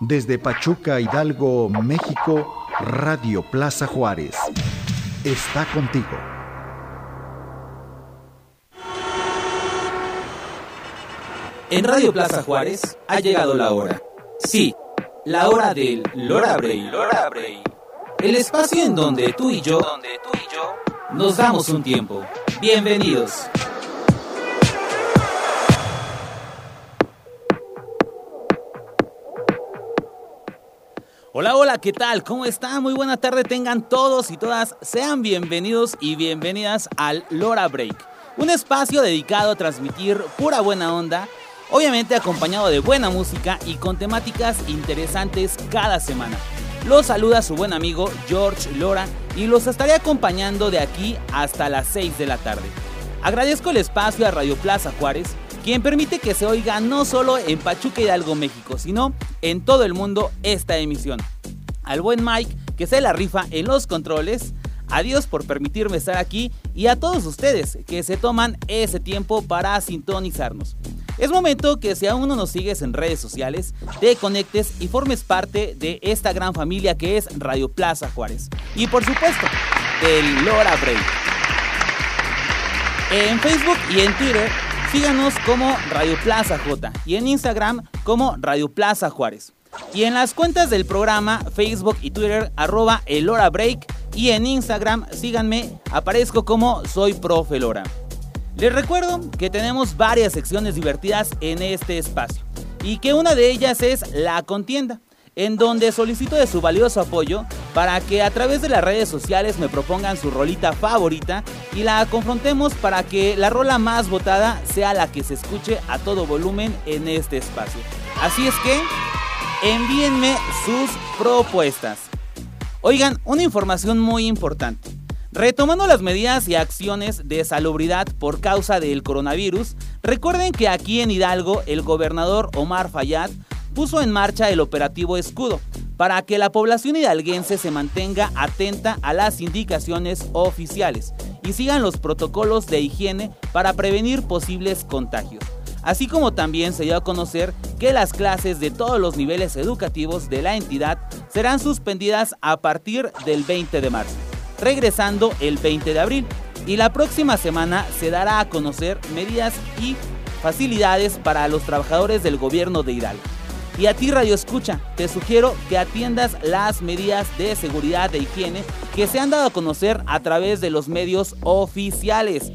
Desde Pachuca, Hidalgo, México, Radio Plaza Juárez. Está contigo. En Radio Plaza Juárez ha llegado la hora. Sí, la hora del Lora Bray. Lora Bray. El espacio en donde tú y yo, donde tú y yo nos damos un tiempo. Bienvenidos. Hola, hola, ¿qué tal? ¿Cómo están? Muy buena tarde tengan todos y todas. Sean bienvenidos y bienvenidas al Lora Break, un espacio dedicado a transmitir pura buena onda, obviamente acompañado de buena música y con temáticas interesantes cada semana. Los saluda su buen amigo George Lora y los estaré acompañando de aquí hasta las 6 de la tarde. Agradezco el espacio a Radio Plaza Juárez quien permite que se oiga no solo en Pachuca Hidalgo, México, sino en todo el mundo esta emisión. Al buen Mike, que se la rifa en los controles, adiós por permitirme estar aquí y a todos ustedes que se toman ese tiempo para sintonizarnos. Es momento que si aún no nos sigues en redes sociales, te conectes y formes parte de esta gran familia que es Radio Plaza Juárez. Y por supuesto, del Lora Break. En Facebook y en Twitter Síganos como Radio Plaza J y en Instagram como Radio Plaza Juárez. Y en las cuentas del programa Facebook y Twitter arroba el Hora Break y en Instagram síganme, aparezco como soy profe Lora. Les recuerdo que tenemos varias secciones divertidas en este espacio y que una de ellas es la contienda en donde solicito de su valioso apoyo para que a través de las redes sociales me propongan su rolita favorita y la confrontemos para que la rola más votada sea la que se escuche a todo volumen en este espacio. Así es que envíenme sus propuestas. Oigan, una información muy importante. Retomando las medidas y acciones de salubridad por causa del coronavirus, recuerden que aquí en Hidalgo el gobernador Omar Fayad puso en marcha el operativo Escudo para que la población hidalguense se mantenga atenta a las indicaciones oficiales y sigan los protocolos de higiene para prevenir posibles contagios. Así como también se dio a conocer que las clases de todos los niveles educativos de la entidad serán suspendidas a partir del 20 de marzo, regresando el 20 de abril. Y la próxima semana se dará a conocer medidas y facilidades para los trabajadores del gobierno de Hidalgo. Y a ti Radio Escucha, te sugiero que atiendas las medidas de seguridad e higiene que se han dado a conocer a través de los medios oficiales.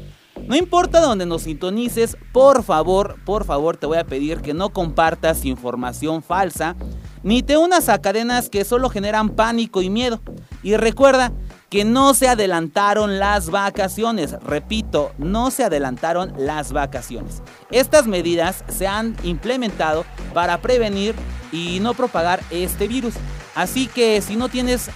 No importa dónde nos sintonices, por favor, por favor te voy a pedir que no compartas información falsa, ni te unas a cadenas que solo generan pánico y miedo. Y recuerda que no se adelantaron las vacaciones. Repito, no se adelantaron las vacaciones. Estas medidas se han implementado para prevenir y no propagar este virus. Así que si no tienes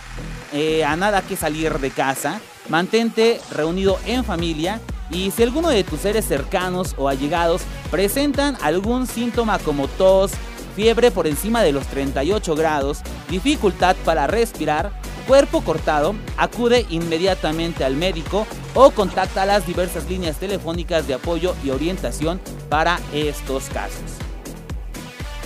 eh, a nada que salir de casa, mantente reunido en familia y si alguno de tus seres cercanos o allegados presentan algún síntoma como tos, fiebre por encima de los 38 grados, dificultad para respirar, cuerpo cortado, acude inmediatamente al médico o contacta las diversas líneas telefónicas de apoyo y orientación para estos casos.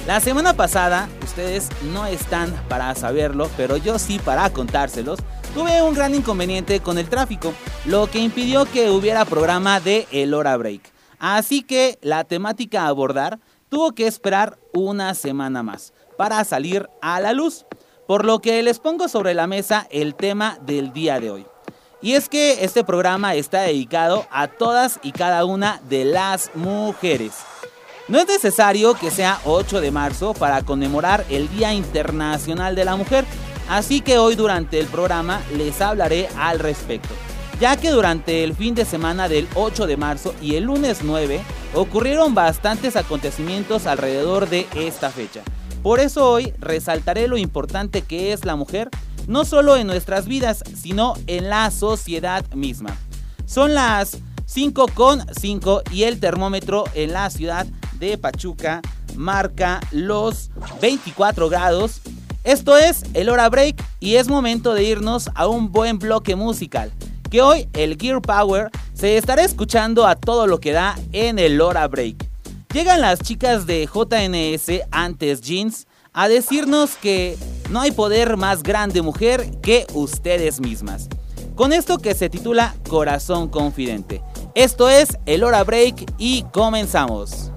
La semana pasada, ustedes no están para saberlo, pero yo sí para contárselos, tuve un gran inconveniente con el tráfico, lo que impidió que hubiera programa de El Hora Break. Así que la temática a abordar tuvo que esperar una semana más para salir a la luz por lo que les pongo sobre la mesa el tema del día de hoy. Y es que este programa está dedicado a todas y cada una de las mujeres. No es necesario que sea 8 de marzo para conmemorar el Día Internacional de la Mujer, así que hoy durante el programa les hablaré al respecto, ya que durante el fin de semana del 8 de marzo y el lunes 9 ocurrieron bastantes acontecimientos alrededor de esta fecha. Por eso hoy resaltaré lo importante que es la mujer, no solo en nuestras vidas, sino en la sociedad misma. Son las 5 con 5 y el termómetro en la ciudad de Pachuca marca los 24 grados. Esto es el hora break y es momento de irnos a un buen bloque musical. Que hoy el Gear Power se estará escuchando a todo lo que da en el hora break. Llegan las chicas de JNS antes Jeans a decirnos que no hay poder más grande mujer que ustedes mismas. Con esto que se titula Corazón Confidente. Esto es el Hora Break y comenzamos.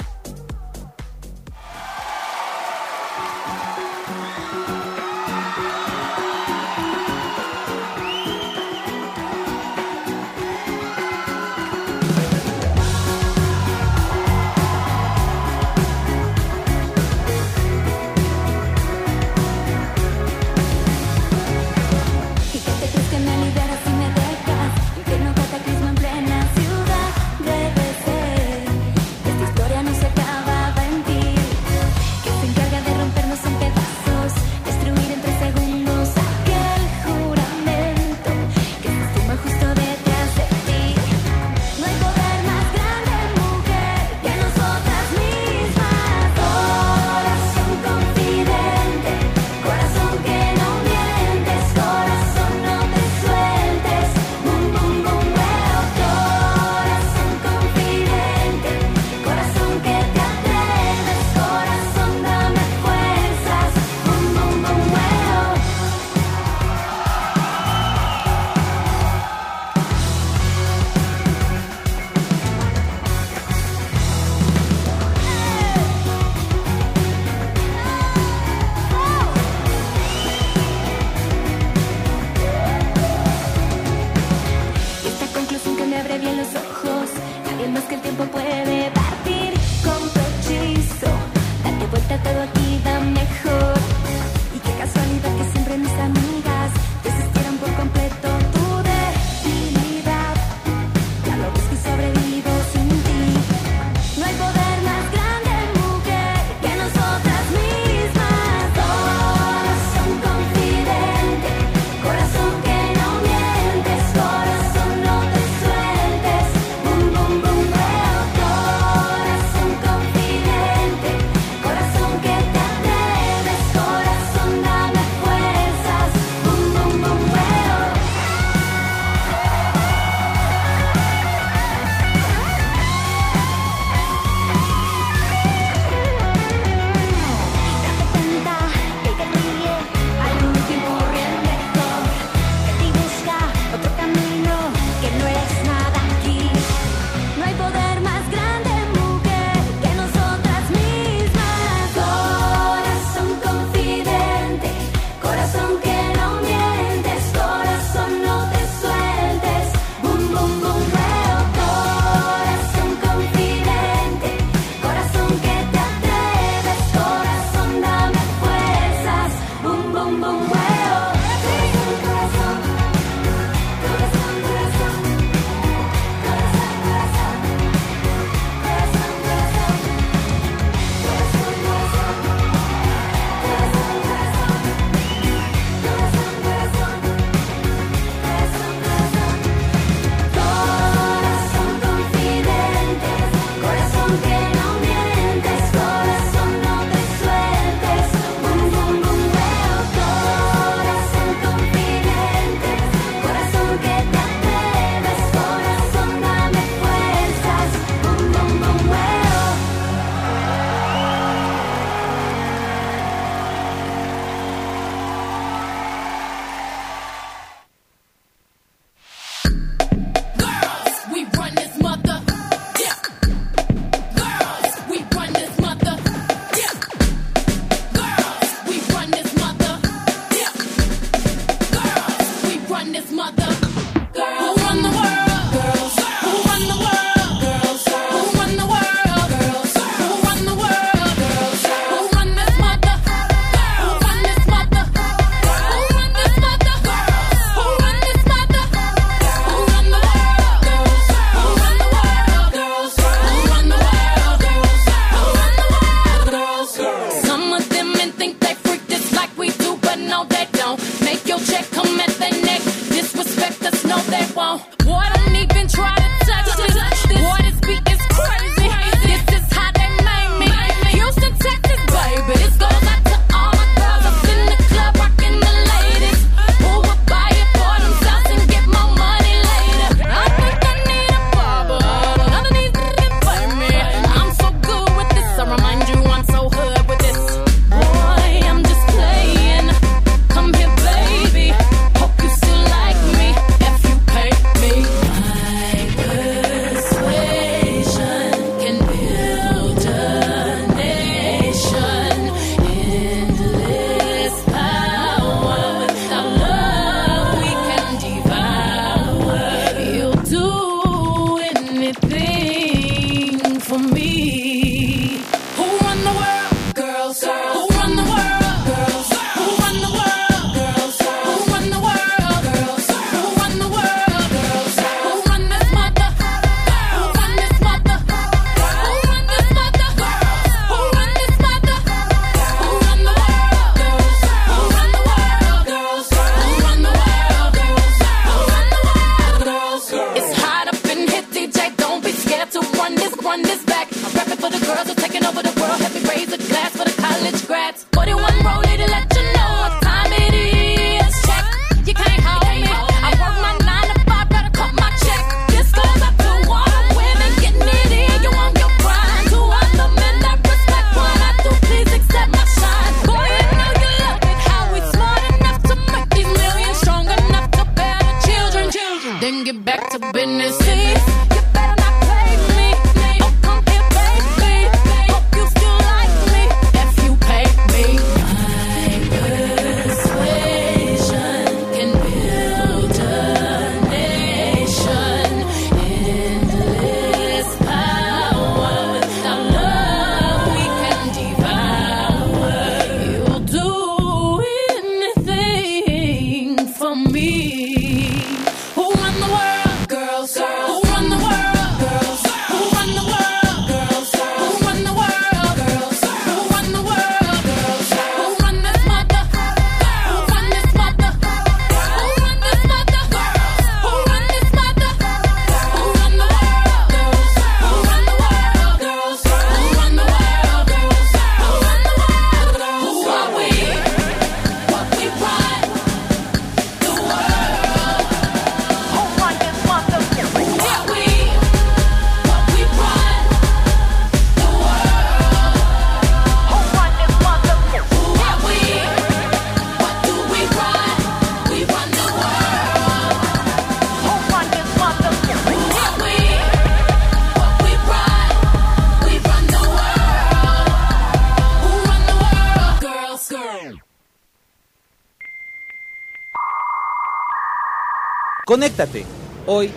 Conéctate. Hoy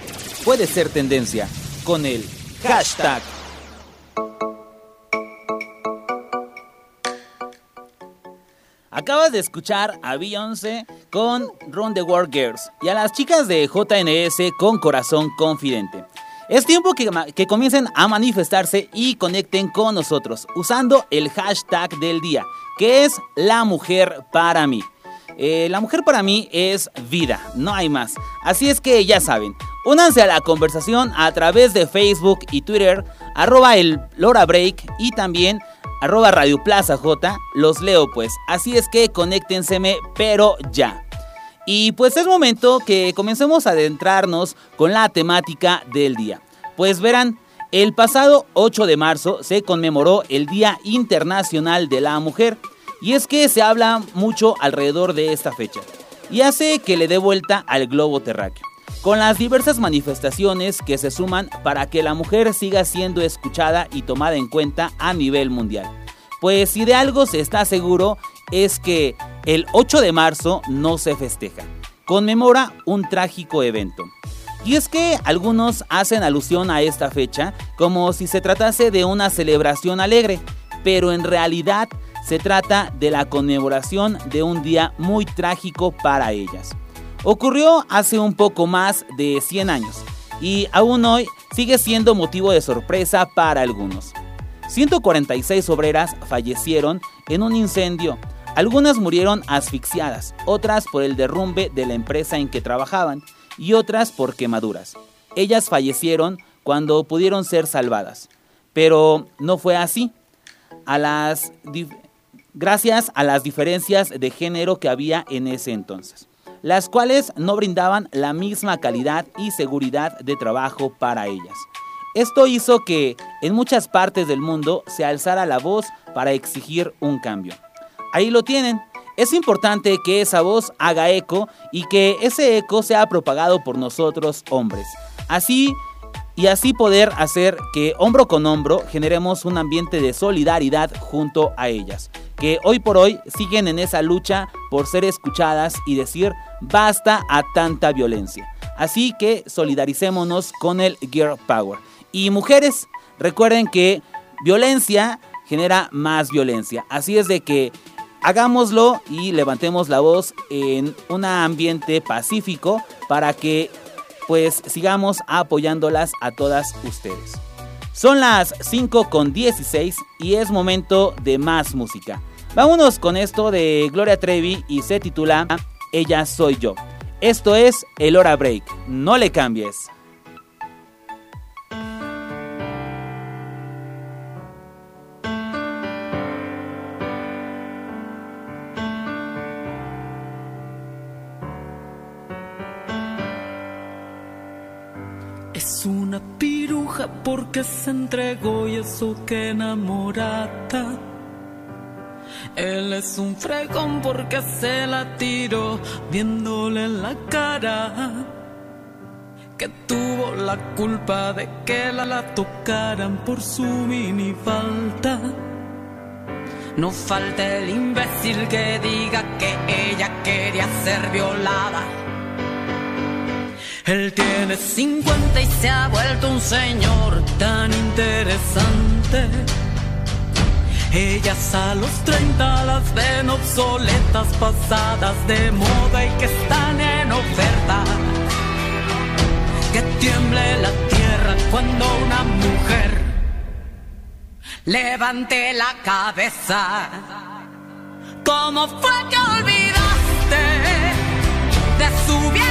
puede ser tendencia con el hashtag. Acabas de escuchar a Beyoncé con Run the World Girls y a las chicas de JNS con Corazón Confidente. Es tiempo que, que, comiencen a manifestarse y conecten con nosotros usando el hashtag del día, que es la mujer para mí. Eh, la mujer para mí es vida, no hay más. Así es que ya saben, únanse a la conversación a través de Facebook y Twitter, arroba el Lora Break y también arroba Radio Plaza J. Los leo pues, así es que conéctenseme, pero ya. Y pues es momento que comencemos a adentrarnos con la temática del día. Pues verán, el pasado 8 de marzo se conmemoró el Día Internacional de la Mujer. Y es que se habla mucho alrededor de esta fecha y hace que le dé vuelta al globo terráqueo, con las diversas manifestaciones que se suman para que la mujer siga siendo escuchada y tomada en cuenta a nivel mundial. Pues si de algo se está seguro es que el 8 de marzo no se festeja, conmemora un trágico evento. Y es que algunos hacen alusión a esta fecha como si se tratase de una celebración alegre, pero en realidad se trata de la conmemoración de un día muy trágico para ellas. Ocurrió hace un poco más de 100 años y aún hoy sigue siendo motivo de sorpresa para algunos. 146 obreras fallecieron en un incendio. Algunas murieron asfixiadas, otras por el derrumbe de la empresa en que trabajaban y otras por quemaduras. Ellas fallecieron cuando pudieron ser salvadas. Pero no fue así. A las gracias a las diferencias de género que había en ese entonces, las cuales no brindaban la misma calidad y seguridad de trabajo para ellas. Esto hizo que en muchas partes del mundo se alzara la voz para exigir un cambio. Ahí lo tienen. Es importante que esa voz haga eco y que ese eco sea propagado por nosotros hombres. Así y así poder hacer que hombro con hombro generemos un ambiente de solidaridad junto a ellas que hoy por hoy siguen en esa lucha por ser escuchadas y decir basta a tanta violencia. Así que solidaricémonos con el Girl Power. Y mujeres, recuerden que violencia genera más violencia. Así es de que hagámoslo y levantemos la voz en un ambiente pacífico para que pues sigamos apoyándolas a todas ustedes. Son las 5 con 16 y es momento de más música. Vámonos con esto de Gloria Trevi y se titula Ella soy yo. Esto es el Hora Break. No le cambies. Porque se entregó y eso que enamorada. Él es un fregón porque se la tiró viéndole la cara. Que tuvo la culpa de que la, la tocaran por su mini falta. No falta el imbécil que diga que ella quería ser violada él tiene 50 y se ha vuelto un señor tan interesante. Ellas a los 30 las ven obsoletas, pasadas de moda y que están en oferta. Que tiemble la tierra cuando una mujer levante la cabeza. ¿Cómo fue que olvidaste de su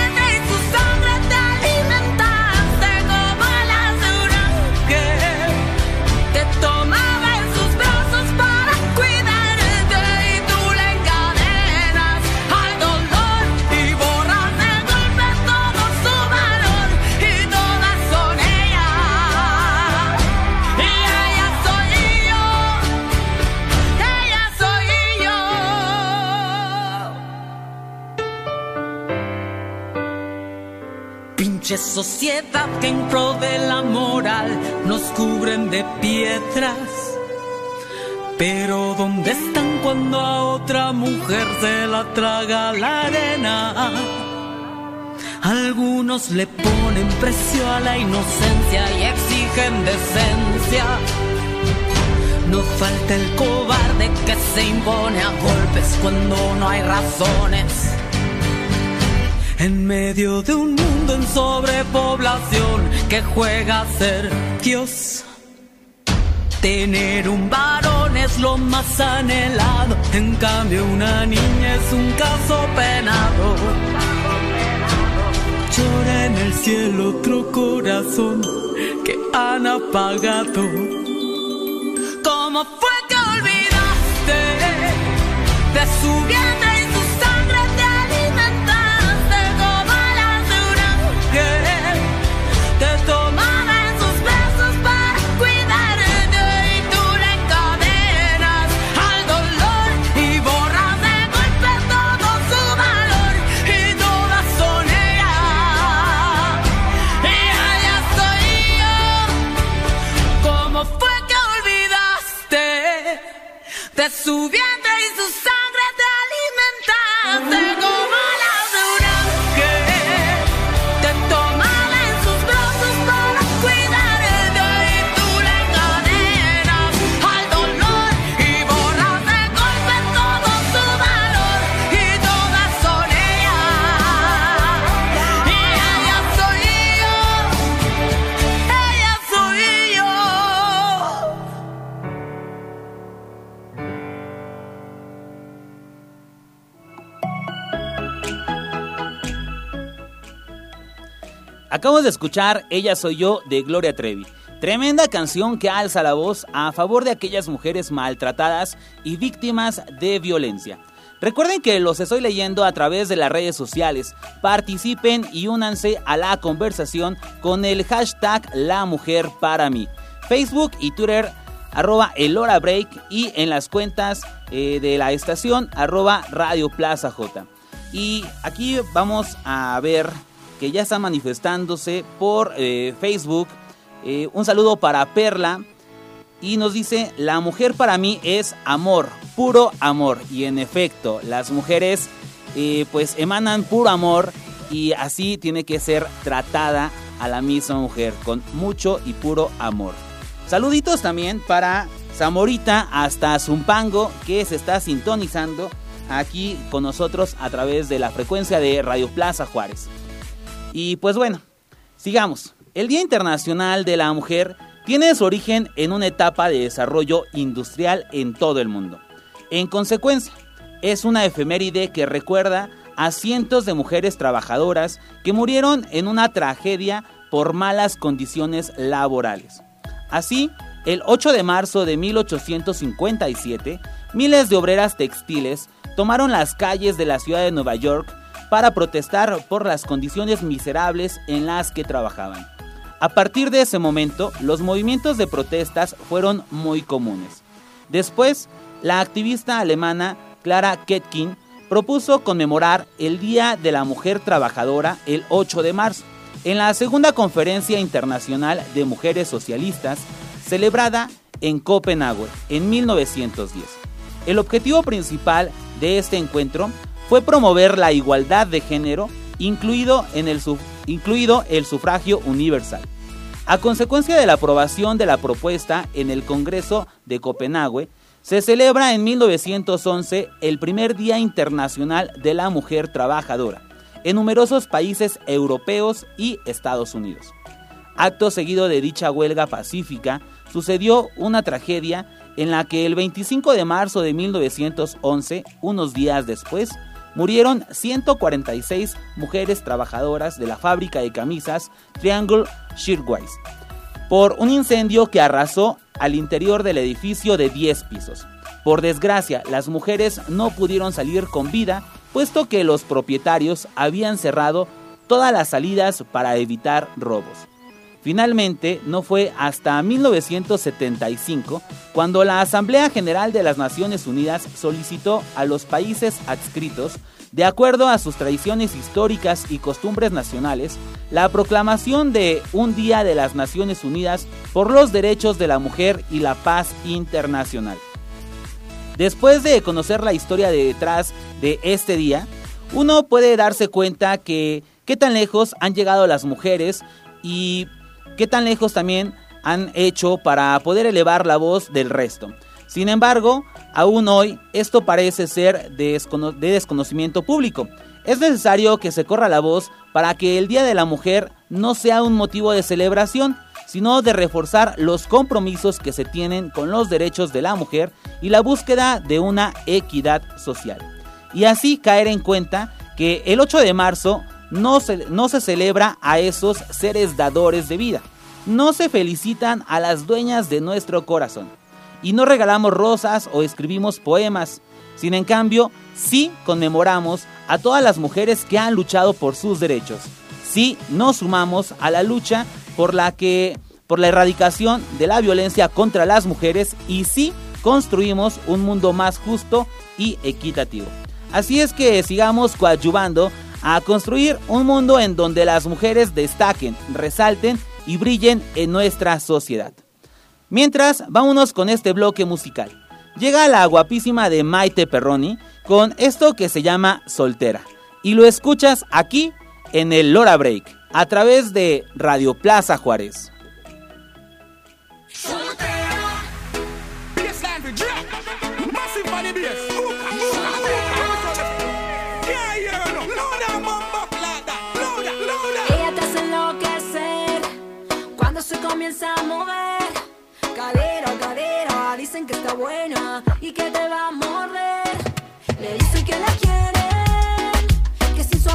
bien? sociedad que en pro de la moral nos cubren de piedras. Pero ¿dónde están cuando a otra mujer se la traga la arena? Algunos le ponen precio a la inocencia y exigen decencia. No falta el cobarde que se impone a golpes cuando no hay razones. En medio de un mundo en sobrepoblación que juega a ser Dios. Tener un varón es lo más anhelado, en cambio una niña es un caso penado. Llora en el cielo otro corazón que han apagado. ¿Cómo fue que olvidaste de su vientre? Su vientre Acabamos de escuchar Ella Soy Yo de Gloria Trevi. Tremenda canción que alza la voz a favor de aquellas mujeres maltratadas y víctimas de violencia. Recuerden que los estoy leyendo a través de las redes sociales. Participen y únanse a la conversación con el hashtag La Mujer para mí. Facebook y Twitter arroba el hora break y en las cuentas eh, de la estación arroba Radio Plaza J. Y aquí vamos a ver que ya está manifestándose por eh, Facebook. Eh, un saludo para Perla. Y nos dice, la mujer para mí es amor, puro amor. Y en efecto, las mujeres eh, pues emanan puro amor y así tiene que ser tratada a la misma mujer, con mucho y puro amor. Saluditos también para Zamorita hasta Zumpango, que se está sintonizando aquí con nosotros a través de la frecuencia de Radio Plaza Juárez. Y pues bueno, sigamos. El Día Internacional de la Mujer tiene su origen en una etapa de desarrollo industrial en todo el mundo. En consecuencia, es una efeméride que recuerda a cientos de mujeres trabajadoras que murieron en una tragedia por malas condiciones laborales. Así, el 8 de marzo de 1857, miles de obreras textiles tomaron las calles de la ciudad de Nueva York para protestar por las condiciones miserables en las que trabajaban. A partir de ese momento, los movimientos de protestas fueron muy comunes. Después, la activista alemana Clara Ketkin propuso conmemorar el Día de la Mujer Trabajadora el 8 de marzo, en la segunda conferencia internacional de mujeres socialistas, celebrada en Copenhague en 1910. El objetivo principal de este encuentro fue promover la igualdad de género, incluido, en el, incluido el sufragio universal. A consecuencia de la aprobación de la propuesta en el Congreso de Copenhague, se celebra en 1911 el primer Día Internacional de la Mujer Trabajadora en numerosos países europeos y Estados Unidos. Acto seguido de dicha huelga pacífica, sucedió una tragedia en la que el 25 de marzo de 1911, unos días después, murieron 146 mujeres trabajadoras de la fábrica de camisas Triangle Shirtwaist por un incendio que arrasó al interior del edificio de 10 pisos. Por desgracia, las mujeres no pudieron salir con vida, puesto que los propietarios habían cerrado todas las salidas para evitar robos. Finalmente, no fue hasta 1975 cuando la Asamblea General de las Naciones Unidas solicitó a los países adscritos, de acuerdo a sus tradiciones históricas y costumbres nacionales, la proclamación de un Día de las Naciones Unidas por los Derechos de la Mujer y la Paz Internacional. Después de conocer la historia detrás de este día, uno puede darse cuenta que qué tan lejos han llegado las mujeres y qué tan lejos también han hecho para poder elevar la voz del resto. Sin embargo, aún hoy esto parece ser de, desconocimiento público. Es necesario que se corra la voz para que el Día de la Mujer no sea un motivo de celebración, sino de reforzar los compromisos que se tienen con los derechos de la mujer y la búsqueda de una equidad social. Y así caer en cuenta que el 8 de marzo no se, no se celebra a esos seres dadores de vida, no se felicitan a las dueñas de nuestro corazón y no regalamos rosas o escribimos poemas, sin en cambio sí conmemoramos a todas las mujeres que han luchado por sus derechos. Sí nos sumamos a la lucha por la que por la erradicación de la violencia contra las mujeres y sí construimos un mundo más justo y equitativo. Así es que sigamos coadyuvando a construir un mundo en donde las mujeres destaquen, resalten y brillen en nuestra sociedad. Mientras, vámonos con este bloque musical. Llega la guapísima de Maite Perroni con esto que se llama Soltera. Y lo escuchas aquí en el Lora Break, a través de Radio Plaza Juárez. Que está buena y que te va a morder. Le dicen que la quieren, que si su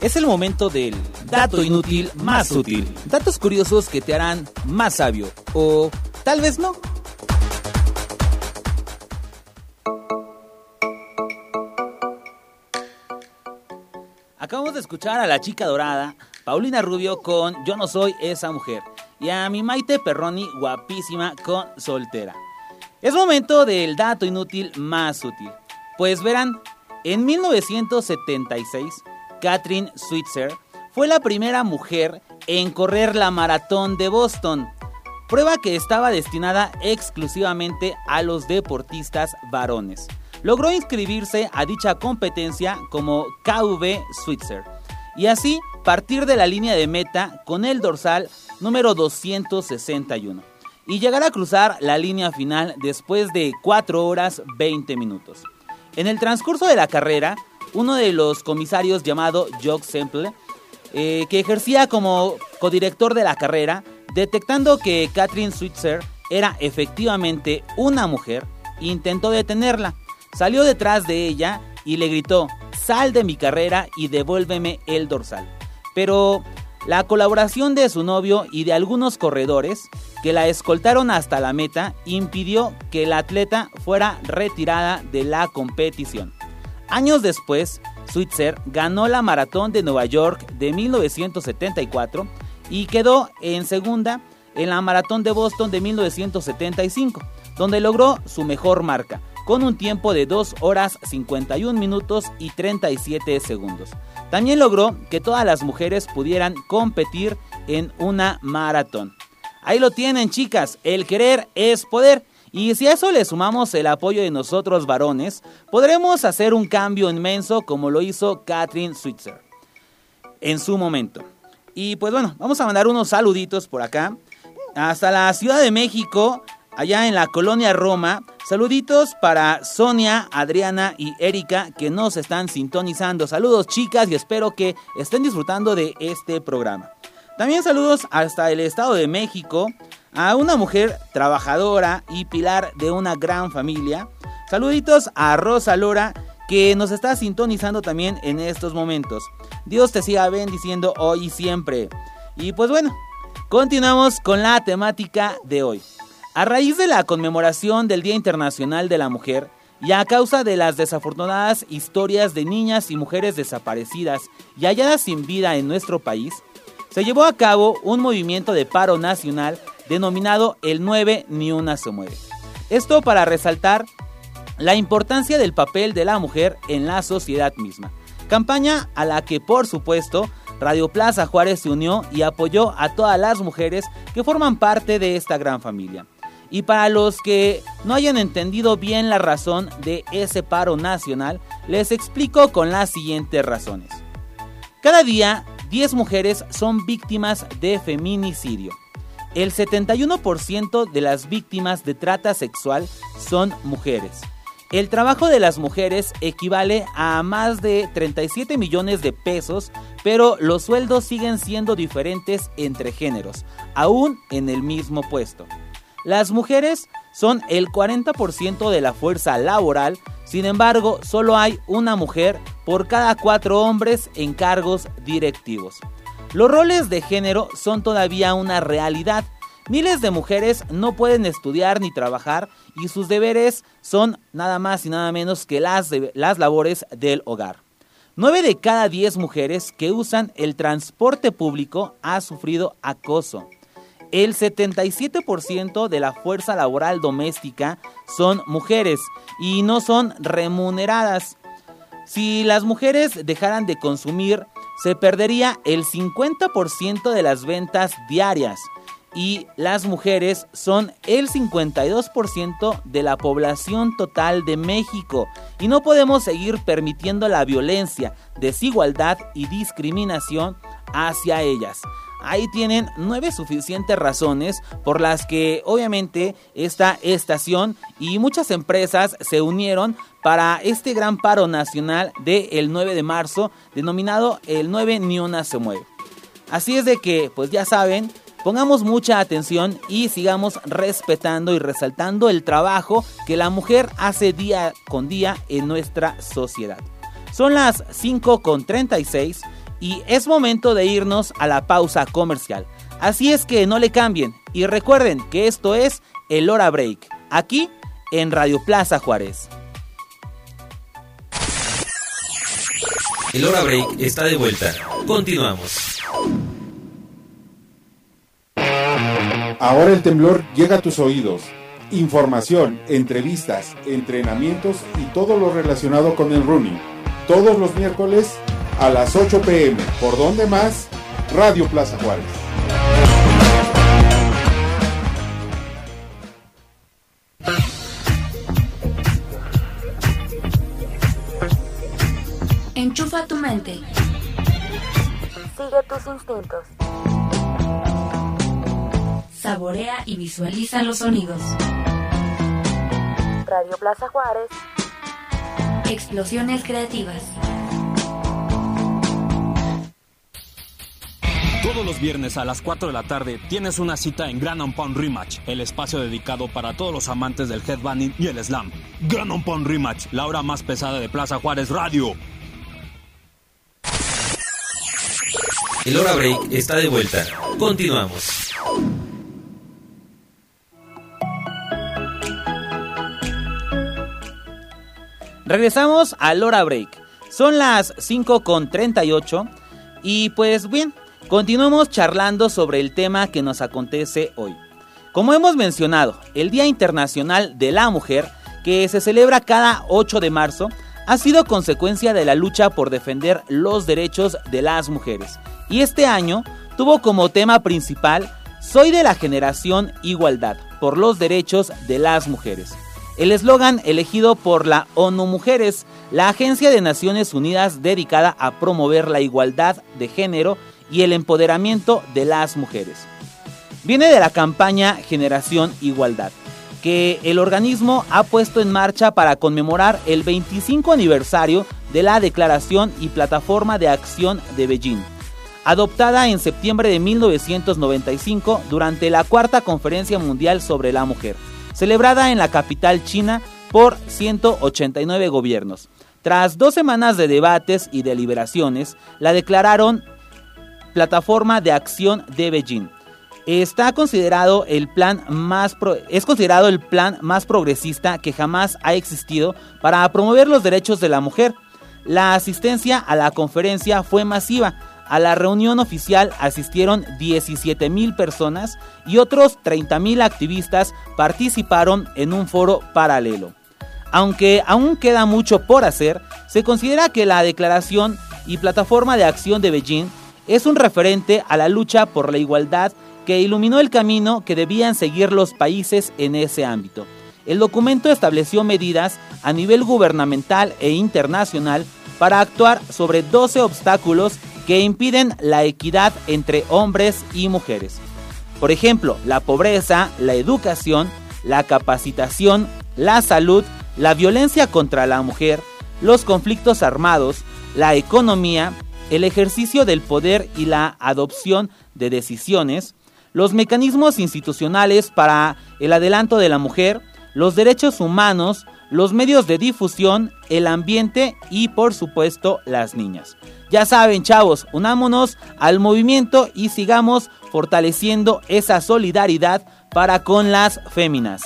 Es el momento del dato inútil más útil. Datos curiosos que te harán más sabio. O tal vez no. Acabamos de escuchar a la chica dorada, Paulina Rubio con Yo no soy esa mujer. Y a mi Maite Perroni guapísima con Soltera. Es momento del dato inútil más útil. Pues verán, en 1976 Catherine Switzer, fue la primera mujer en correr la maratón de Boston, prueba que estaba destinada exclusivamente a los deportistas varones. Logró inscribirse a dicha competencia como KV Switzer y así partir de la línea de meta con el dorsal número 261 y llegar a cruzar la línea final después de 4 horas 20 minutos. En el transcurso de la carrera, uno de los comisarios llamado Jock Semple, eh, que ejercía como codirector de la carrera, detectando que Catherine Switzer era efectivamente una mujer, intentó detenerla. Salió detrás de ella y le gritó, sal de mi carrera y devuélveme el dorsal. Pero la colaboración de su novio y de algunos corredores que la escoltaron hasta la meta impidió que la atleta fuera retirada de la competición. Años después, Switzer ganó la maratón de Nueva York de 1974 y quedó en segunda en la maratón de Boston de 1975, donde logró su mejor marca, con un tiempo de 2 horas 51 minutos y 37 segundos. También logró que todas las mujeres pudieran competir en una maratón. Ahí lo tienen chicas, el querer es poder y si a eso le sumamos el apoyo de nosotros varones, podremos hacer un cambio inmenso como lo hizo Catherine Switzer en su momento. Y pues bueno, vamos a mandar unos saluditos por acá. Hasta la Ciudad de México, allá en la colonia Roma. Saluditos para Sonia, Adriana y Erika que nos están sintonizando. Saludos chicas y espero que estén disfrutando de este programa. También saludos hasta el Estado de México a una mujer trabajadora y pilar de una gran familia. Saluditos a Rosa Lora que nos está sintonizando también en estos momentos. Dios te siga bendiciendo hoy y siempre. Y pues bueno, continuamos con la temática de hoy. A raíz de la conmemoración del Día Internacional de la Mujer y a causa de las desafortunadas historias de niñas y mujeres desaparecidas y halladas sin vida en nuestro país, se llevó a cabo un movimiento de paro nacional denominado El 9 Ni Una Se Mueve. Esto para resaltar la importancia del papel de la mujer en la sociedad misma. Campaña a la que por supuesto Radio Plaza Juárez se unió y apoyó a todas las mujeres que forman parte de esta gran familia. Y para los que no hayan entendido bien la razón de ese paro nacional, les explico con las siguientes razones. Cada día, 10 mujeres son víctimas de feminicidio. El 71% de las víctimas de trata sexual son mujeres. El trabajo de las mujeres equivale a más de 37 millones de pesos, pero los sueldos siguen siendo diferentes entre géneros, aún en el mismo puesto. Las mujeres son el 40% de la fuerza laboral, sin embargo, solo hay una mujer por cada cuatro hombres en cargos directivos. Los roles de género son todavía una realidad. Miles de mujeres no pueden estudiar ni trabajar y sus deberes son nada más y nada menos que las, las labores del hogar. 9 de cada 10 mujeres que usan el transporte público ha sufrido acoso. El 77% de la fuerza laboral doméstica son mujeres y no son remuneradas. Si las mujeres dejaran de consumir, se perdería el 50% de las ventas diarias y las mujeres son el 52% de la población total de México y no podemos seguir permitiendo la violencia, desigualdad y discriminación hacia ellas. Ahí tienen nueve suficientes razones por las que obviamente esta estación y muchas empresas se unieron para este gran paro nacional del 9 de marzo denominado el 9 ni una se mueve. Así es de que, pues ya saben, pongamos mucha atención y sigamos respetando y resaltando el trabajo que la mujer hace día con día en nuestra sociedad. Son las 5 con 36 y es momento de irnos a la pausa comercial. Así es que no le cambien y recuerden que esto es el Hora Break, aquí en Radio Plaza Juárez. El Hora Break está de vuelta. Continuamos. Ahora el temblor llega a tus oídos. Información, entrevistas, entrenamientos y todo lo relacionado con el running. Todos los miércoles a las 8 pm. ¿Por dónde más? Radio Plaza Juárez. Enchufa tu mente. Sigue tus instintos. Saborea y visualiza los sonidos. Radio Plaza Juárez. Explosiones creativas. Todos los viernes a las 4 de la tarde tienes una cita en Grand Pound Rematch, el espacio dedicado para todos los amantes del headbanging y el slam. Grand Pound Rematch, la hora más pesada de Plaza Juárez Radio. El Hora Break está de vuelta. Continuamos. Regresamos al Hora Break. Son las 5 con 38 y pues bien, continuamos charlando sobre el tema que nos acontece hoy. Como hemos mencionado, el Día Internacional de la Mujer, que se celebra cada 8 de marzo, ha sido consecuencia de la lucha por defender los derechos de las mujeres. Y este año tuvo como tema principal Soy de la generación Igualdad por los derechos de las mujeres. El eslogan elegido por la ONU Mujeres, la agencia de Naciones Unidas dedicada a promover la igualdad de género y el empoderamiento de las mujeres. Viene de la campaña Generación Igualdad, que el organismo ha puesto en marcha para conmemorar el 25 aniversario de la Declaración y Plataforma de Acción de Beijing, adoptada en septiembre de 1995 durante la Cuarta Conferencia Mundial sobre la Mujer, celebrada en la capital china por 189 gobiernos. Tras dos semanas de debates y deliberaciones, la declararon Plataforma de Acción de Beijing. Está considerado el plan más es considerado el plan más progresista que jamás ha existido para promover los derechos de la mujer. La asistencia a la conferencia fue masiva. A la reunión oficial asistieron 17 mil personas y otros 30 mil activistas participaron en un foro paralelo. Aunque aún queda mucho por hacer, se considera que la declaración y plataforma de acción de Beijing es un referente a la lucha por la igualdad que iluminó el camino que debían seguir los países en ese ámbito. El documento estableció medidas a nivel gubernamental e internacional para actuar sobre 12 obstáculos que impiden la equidad entre hombres y mujeres. Por ejemplo, la pobreza, la educación, la capacitación, la salud, la violencia contra la mujer, los conflictos armados, la economía, el ejercicio del poder y la adopción de decisiones, los mecanismos institucionales para el adelanto de la mujer, los derechos humanos, los medios de difusión, el ambiente y por supuesto las niñas. Ya saben chavos, unámonos al movimiento y sigamos fortaleciendo esa solidaridad para con las féminas.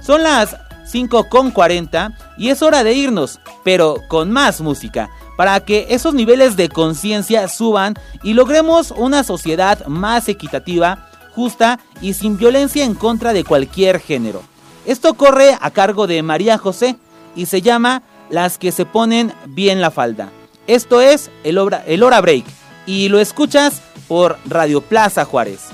Son las 5.40 y es hora de irnos, pero con más música, para que esos niveles de conciencia suban y logremos una sociedad más equitativa, justa y sin violencia en contra de cualquier género. Esto corre a cargo de María José y se llama Las que se ponen bien la falda. Esto es el, el Hora Break y lo escuchas por Radio Plaza Juárez.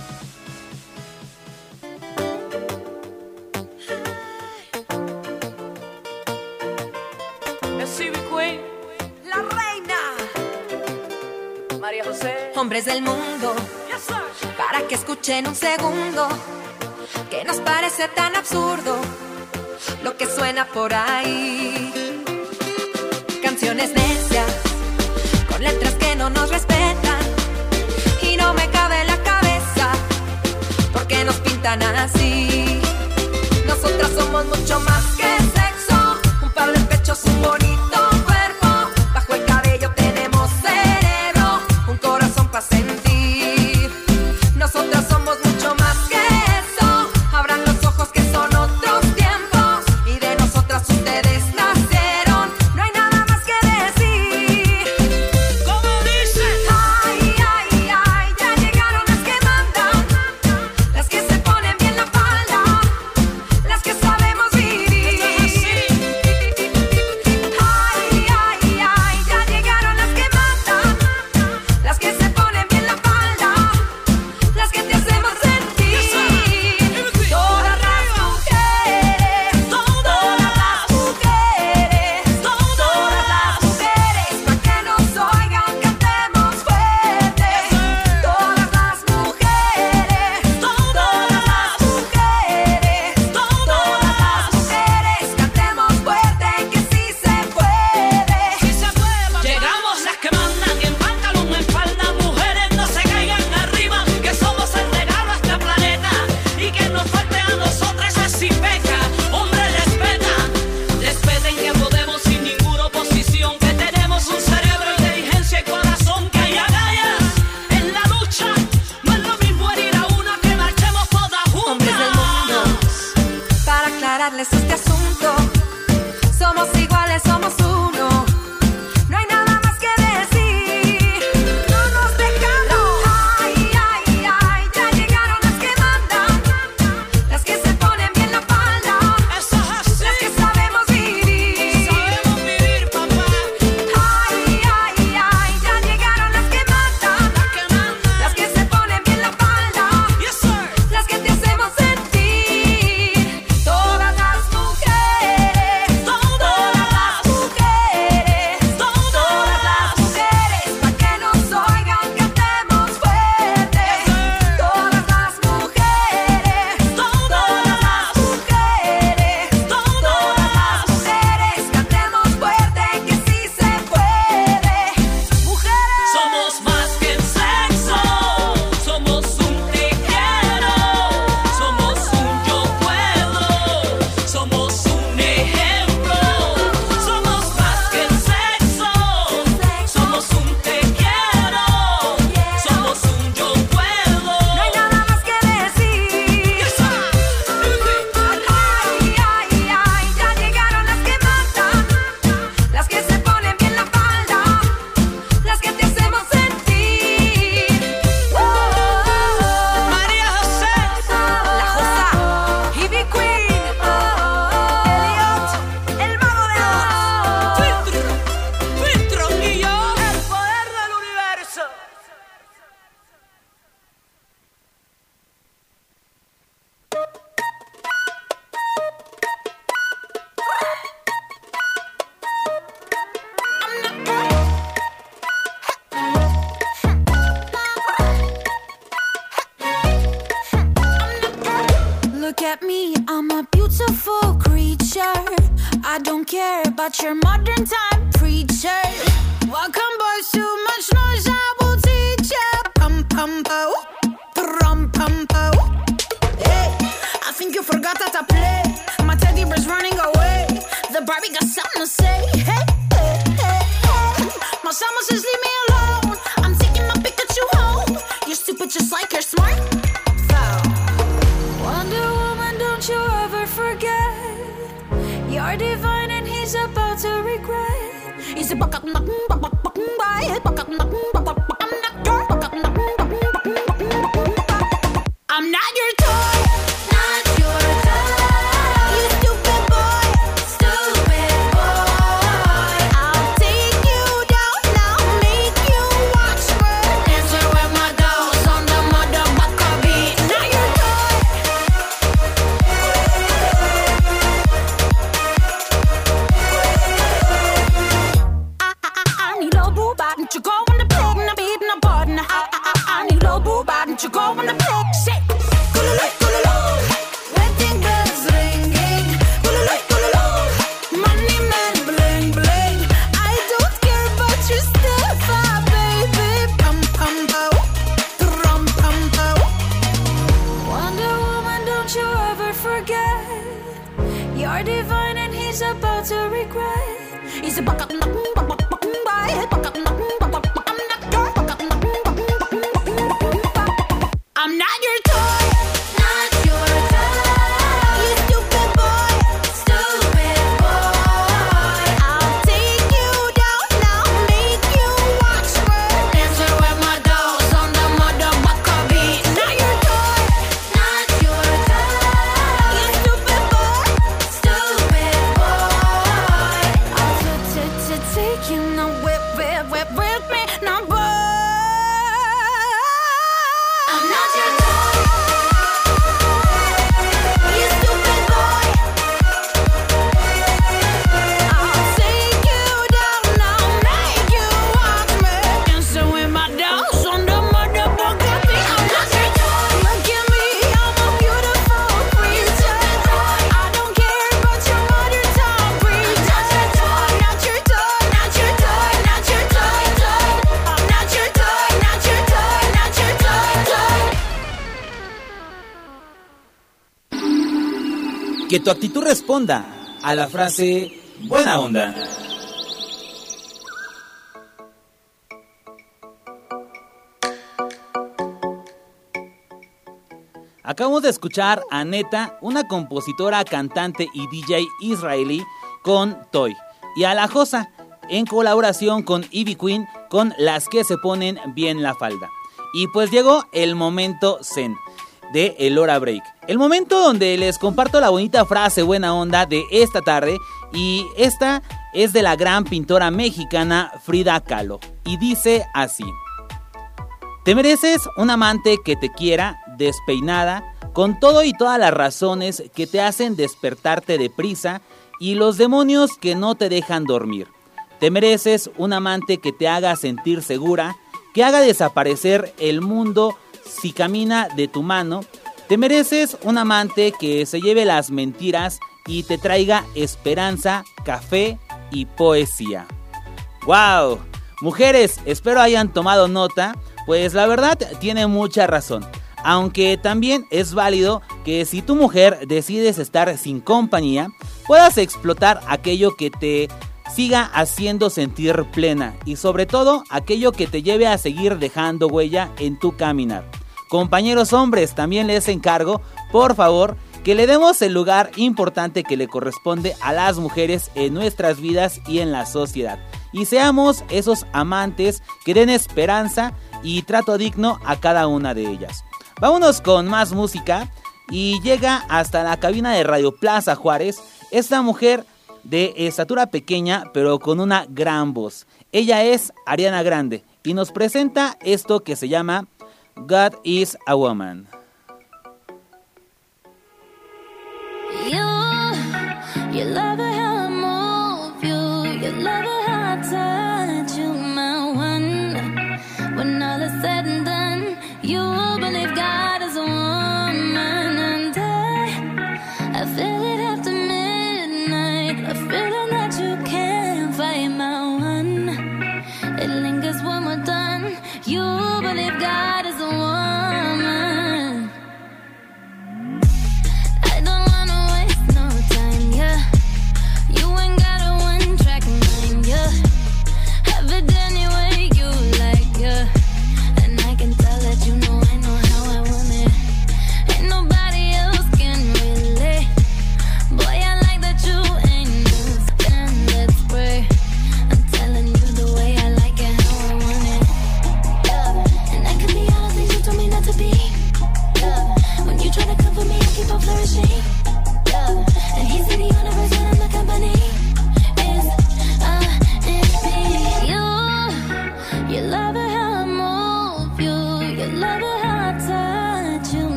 Del mundo, para que escuchen un segundo, que nos parece tan absurdo lo que suena por ahí. Canciones necias, con letras que no nos respetan, y no me cabe la cabeza, porque nos pintan así. Nosotras somos mucho más que sexo, un par de pechos, un bonito Same. sentir. A la frase buena onda. Acabamos de escuchar a Neta, una compositora, cantante y DJ israelí con Toy. Y a La Josa, en colaboración con Ivy Queen, con Las que se ponen bien la falda. Y pues llegó el momento zen de El Hora Break. El momento donde les comparto la bonita frase buena onda de esta tarde. Y esta es de la gran pintora mexicana Frida Kahlo. Y dice así. Te mereces un amante que te quiera, despeinada, con todo y todas las razones que te hacen despertarte deprisa y los demonios que no te dejan dormir. Te mereces un amante que te haga sentir segura, que haga desaparecer el mundo si camina de tu mano. Te mereces un amante que se lleve las mentiras y te traiga esperanza, café y poesía. ¡Wow! Mujeres, espero hayan tomado nota, pues la verdad tiene mucha razón. Aunque también es válido que si tu mujer decides estar sin compañía, puedas explotar aquello que te siga haciendo sentir plena y sobre todo aquello que te lleve a seguir dejando huella en tu caminar. Compañeros hombres, también les encargo, por favor, que le demos el lugar importante que le corresponde a las mujeres en nuestras vidas y en la sociedad. Y seamos esos amantes que den esperanza y trato digno a cada una de ellas. Vámonos con más música y llega hasta la cabina de Radio Plaza Juárez esta mujer de estatura pequeña pero con una gran voz. Ella es Ariana Grande y nos presenta esto que se llama God is a Woman. You, you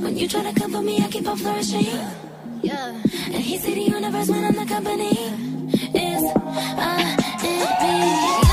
when you try to come for me, I keep on flourishing. Yeah, and he see the universe when I'm the company. It's I me.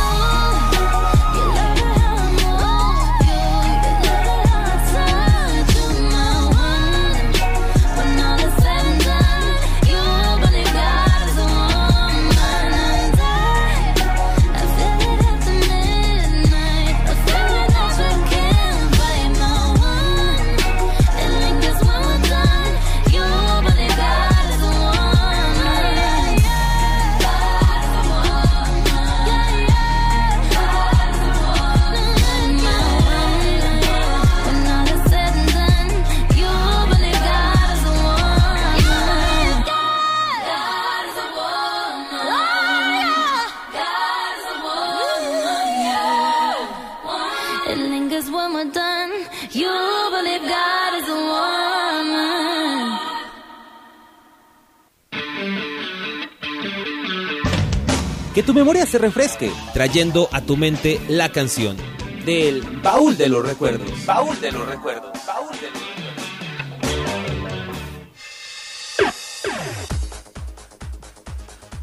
Tu memoria se refresque, trayendo a tu mente la canción. Del baúl de los recuerdos. Baúl de los recuerdos. Baúl de los recuerdos.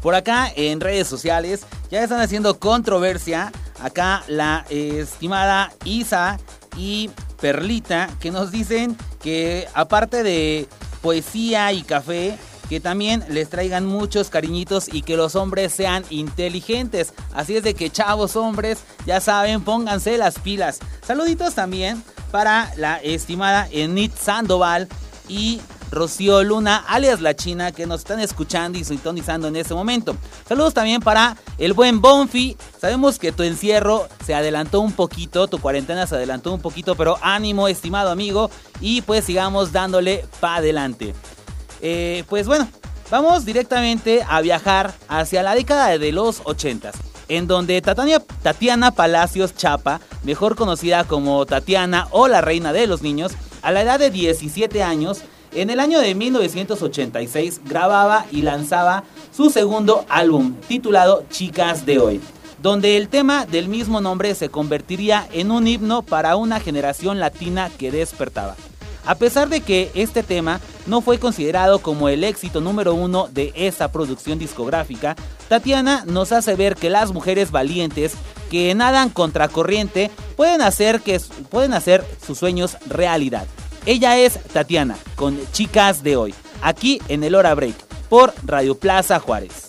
Por acá en redes sociales ya están haciendo controversia. Acá la estimada Isa y Perlita que nos dicen que aparte de poesía y café, que también les traigan muchos cariñitos y que los hombres sean inteligentes. Así es de que chavos hombres, ya saben, pónganse las pilas. Saluditos también para la estimada Enid Sandoval y Rocío Luna, alias La China, que nos están escuchando y sintonizando en este momento. Saludos también para el buen Bonfi. Sabemos que tu encierro se adelantó un poquito, tu cuarentena se adelantó un poquito, pero ánimo, estimado amigo, y pues sigamos dándole pa' adelante. Eh, pues bueno, vamos directamente a viajar hacia la década de los 80 en donde Tatiana, Tatiana Palacios Chapa, mejor conocida como Tatiana o la reina de los niños, a la edad de 17 años, en el año de 1986 grababa y lanzaba su segundo álbum titulado Chicas de Hoy, donde el tema del mismo nombre se convertiría en un himno para una generación latina que despertaba. A pesar de que este tema no fue considerado como el éxito número uno de esa producción discográfica, Tatiana nos hace ver que las mujeres valientes que nadan contracorriente pueden hacer, que, pueden hacer sus sueños realidad. Ella es Tatiana, con Chicas de Hoy, aquí en el Hora Break, por Radio Plaza Juárez.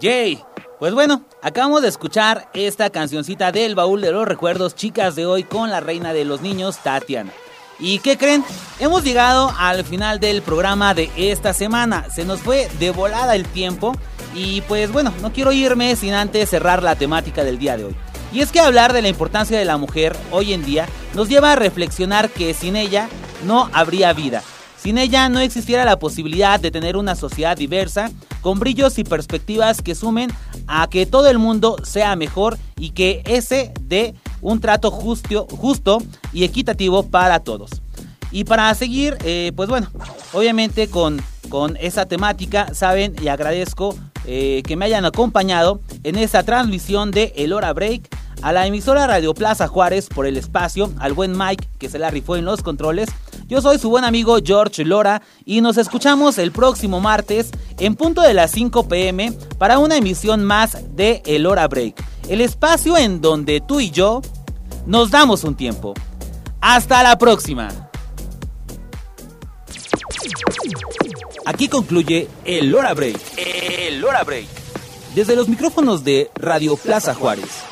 Yay. Pues bueno, acabamos de escuchar esta cancioncita del baúl de los recuerdos, chicas de hoy, con la reina de los niños, Tatiana. ¿Y qué creen? Hemos llegado al final del programa de esta semana. Se nos fue de volada el tiempo. Y pues bueno, no quiero irme sin antes cerrar la temática del día de hoy. Y es que hablar de la importancia de la mujer hoy en día nos lleva a reflexionar que sin ella no habría vida. Sin ella no existiera la posibilidad de tener una sociedad diversa, con brillos y perspectivas que sumen a que todo el mundo sea mejor y que ese dé un trato justo, justo y equitativo para todos. Y para seguir, eh, pues bueno, obviamente con, con esa temática, saben y agradezco eh, que me hayan acompañado en esta transmisión de El Hora Break a la emisora Radio Plaza Juárez por el espacio, al buen Mike que se la rifó en los controles yo soy su buen amigo George Lora y nos escuchamos el próximo martes en punto de las 5 pm para una emisión más de El Hora Break, el espacio en donde tú y yo nos damos un tiempo. Hasta la próxima. Aquí concluye El Hora Break. El Hora Break. Desde los micrófonos de Radio Plaza Juárez.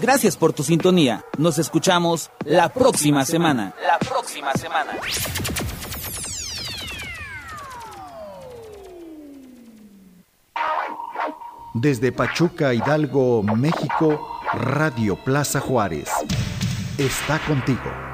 Gracias por tu sintonía. Nos escuchamos la próxima semana. La próxima semana. Desde Pachuca, Hidalgo, México, Radio Plaza Juárez. Está contigo.